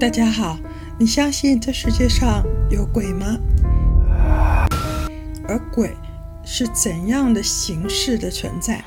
大家好，你相信这世界上有鬼吗？而鬼是怎样的形式的存在？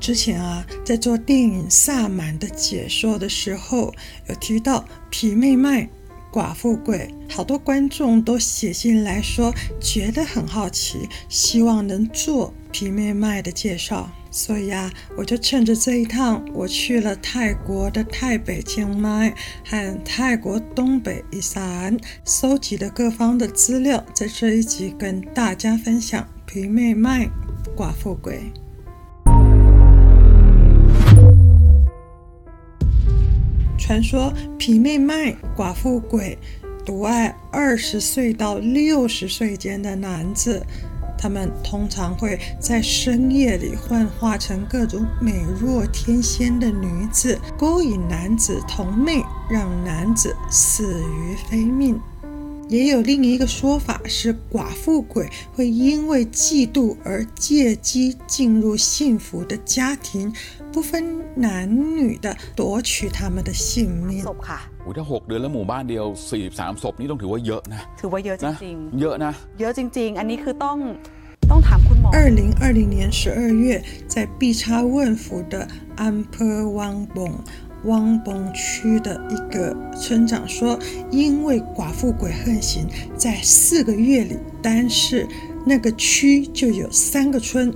之前啊，在做电影《萨满》的解说的时候，有提到皮妹麦、寡妇鬼，好多观众都写信来说觉得很好奇，希望能做皮妹麦的介绍。所以啊，我就趁着这一趟，我去了泰国的泰北、清迈和泰国东北伊斯兰，搜集了各方的资料，在这一集跟大家分享皮妹麦、寡妇鬼。传说皮妹麦、寡妇鬼独爱二十岁到六十岁间的男子。他们通常会在深夜里幻化成各种美若天仙的女子，勾引男子同魅，让男子死于非命。也有另一个说法是，寡妇鬼会因为嫉妒而借机进入幸福的家庭，不分男女的夺取他们的性命。ถ้าหกเดือนแล้วหมู่บ้านเดียวสี่สิบสามศพนี่ต้องถือว่าเยอะนะถือว่าเยอะจริงๆเยอะนะเยอะจริงๆอันนี้คือต้องต้องถามคุณหมอ二零二零年十二月，在碧差问府的安坡汪崩汪崩区的一个村长说，因为寡妇鬼横行，在四个月里，单是那个区就有三个村，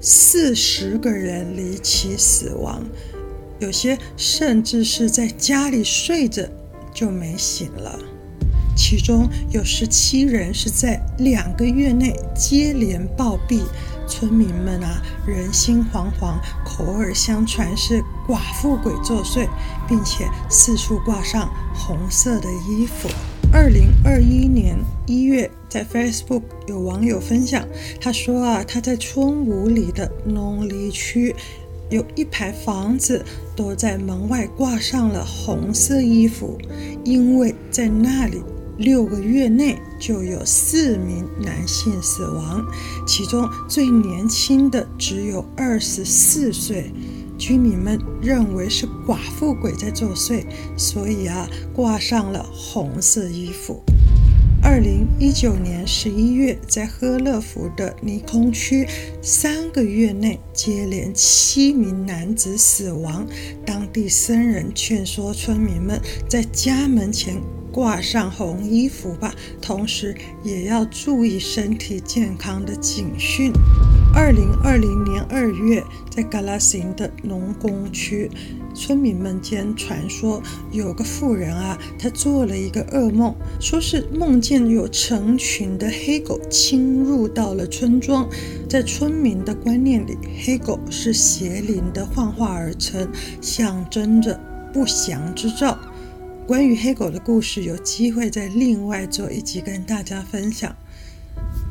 四十个人离奇死亡。 有些甚至是在家里睡着就没醒了，其中有十七人是在两个月内接连暴毙。村民们啊，人心惶惶，口耳相传是寡妇鬼作祟，并且四处挂上红色的衣服。二零二一年一月，在 Facebook 有网友分享，他说啊，他在村五里的农里区。有一排房子都在门外挂上了红色衣服，因为在那里六个月内就有四名男性死亡，其中最年轻的只有二十四岁。居民们认为是寡妇鬼在作祟，所以啊，挂上了红色衣服。二零一九年十一月，在赫勒福的尼空区，三个月内接连七名男子死亡。当地僧人劝说村民们在家门前挂上红衣服吧，同时也要注意身体健康的警讯。二零二零年二月，在嘎拉辛的农工区，村民们间传说有个妇人啊，她做了一个噩梦，说是梦见有成群的黑狗侵入到了村庄。在村民的观念里，黑狗是邪灵的幻化而成，象征着不祥之兆。关于黑狗的故事，有机会再另外做一集跟大家分享。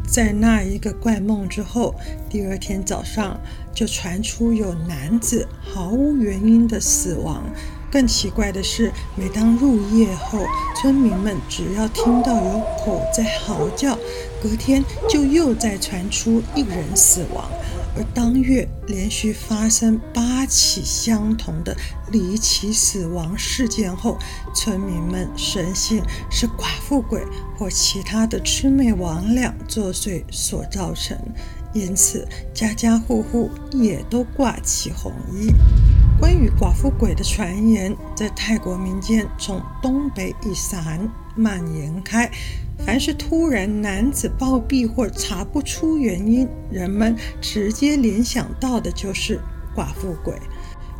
在那一个怪梦之后，第二天早上就传出有男子毫无原因的死亡。更奇怪的是，每当入夜后，村民们只要听到有狗在嚎叫，隔天就又再传出一人死亡。而当月连续发生八起相同的离奇死亡事件后，村民们深信是寡妇鬼或其他的魑魅魍魉作祟所造成，因此家家户户也都挂起红衣。关于寡妇鬼的传言，在泰国民间从东北一散蔓延开。凡是突然男子暴毙或查不出原因，人们直接联想到的就是寡妇鬼。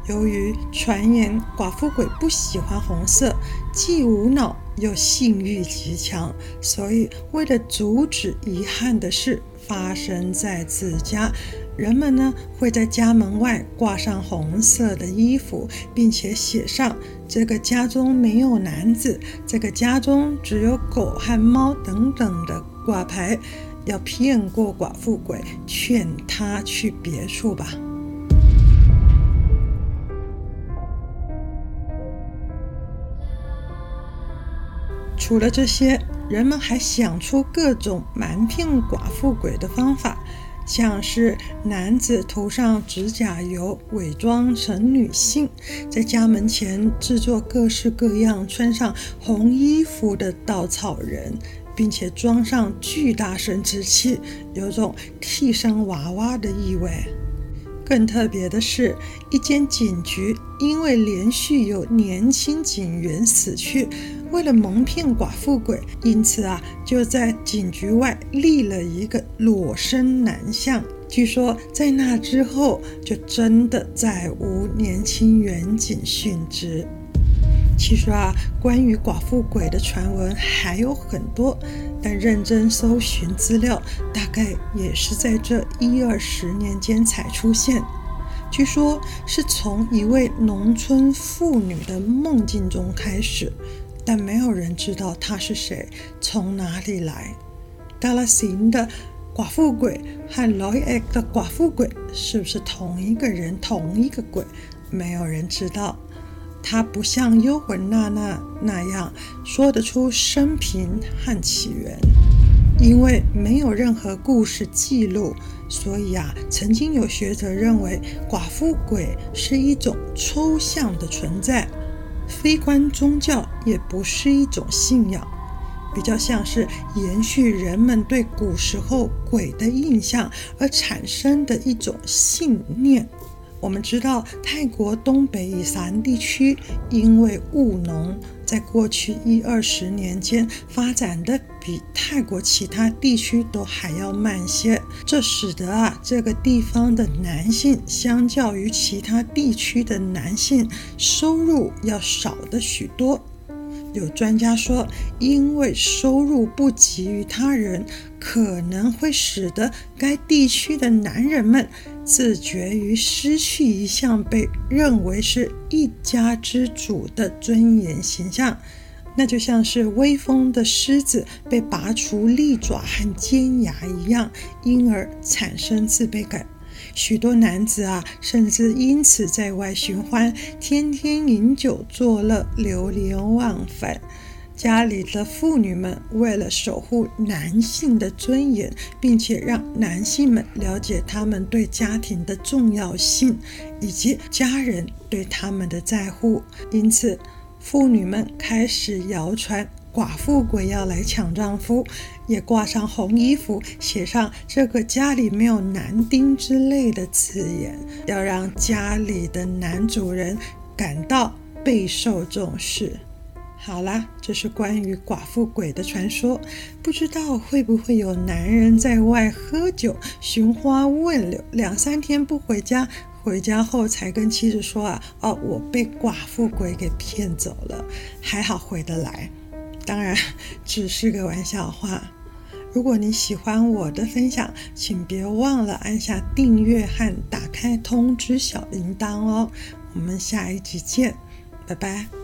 由于传言寡妇鬼不喜欢红色，既无脑又性欲极强，所以为了阻止遗憾的事发生在自家。人们呢，会在家门外挂上红色的衣服，并且写上“这个家中没有男子，这个家中只有狗和猫”等等的挂牌，要骗过寡妇鬼，劝他去别处吧。除了这些，人们还想出各种瞒骗寡妇鬼的方法。像是男子涂上指甲油，伪装成女性，在家门前制作各式各样穿上红衣服的稻草人，并且装上巨大生殖器，有种替身娃娃的意味。更特别的是，一间警局因为连续有年轻警员死去，为了蒙骗寡妇鬼，因此啊，就在警局外立了一个裸身男像。据说在那之后，就真的再无年轻员警殉职。其实啊，关于寡妇鬼的传闻还有很多，但认真搜寻资料，大概也是在这一二十年间才出现。据说是从一位农村妇女的梦境中开始，但没有人知道他是谁，从哪里来。达拉斯的寡妇鬼和罗伊的寡妇鬼是不是同一个人、同一个鬼？没有人知道。他不像幽魂娜娜那样说得出生平和起源，因为没有任何故事记录，所以啊，曾经有学者认为寡妇鬼是一种抽象的存在，非关宗教，也不是一种信仰，比较像是延续人们对古时候鬼的印象而产生的一种信念。我们知道，泰国东北以南地区因为务农，在过去一二十年间发展的比泰国其他地区都还要慢些，这使得啊这个地方的男性相较于其他地区的男性收入要少的许多。有专家说，因为收入不及于他人，可能会使得该地区的男人们自觉于失去一项被认为是一家之主的尊严形象，那就像是威风的狮子被拔除利爪和尖牙一样，因而产生自卑感。许多男子啊，甚至因此在外寻欢，天天饮酒作乐，流连忘返。家里的妇女们为了守护男性的尊严，并且让男性们了解他们对家庭的重要性，以及家人对他们的在乎，因此妇女们开始谣传。寡妇鬼要来抢丈夫，也挂上红衣服，写上这个家里没有男丁之类的字眼，要让家里的男主人感到备受重视。好啦，这是关于寡妇鬼的传说，不知道会不会有男人在外喝酒、寻花问柳，两三天不回家，回家后才跟妻子说啊，哦，我被寡妇鬼给骗走了，还好回得来。当然，只是个玩笑话。如果你喜欢我的分享，请别忘了按下订阅和打开通知小铃铛哦。我们下一集见，拜拜。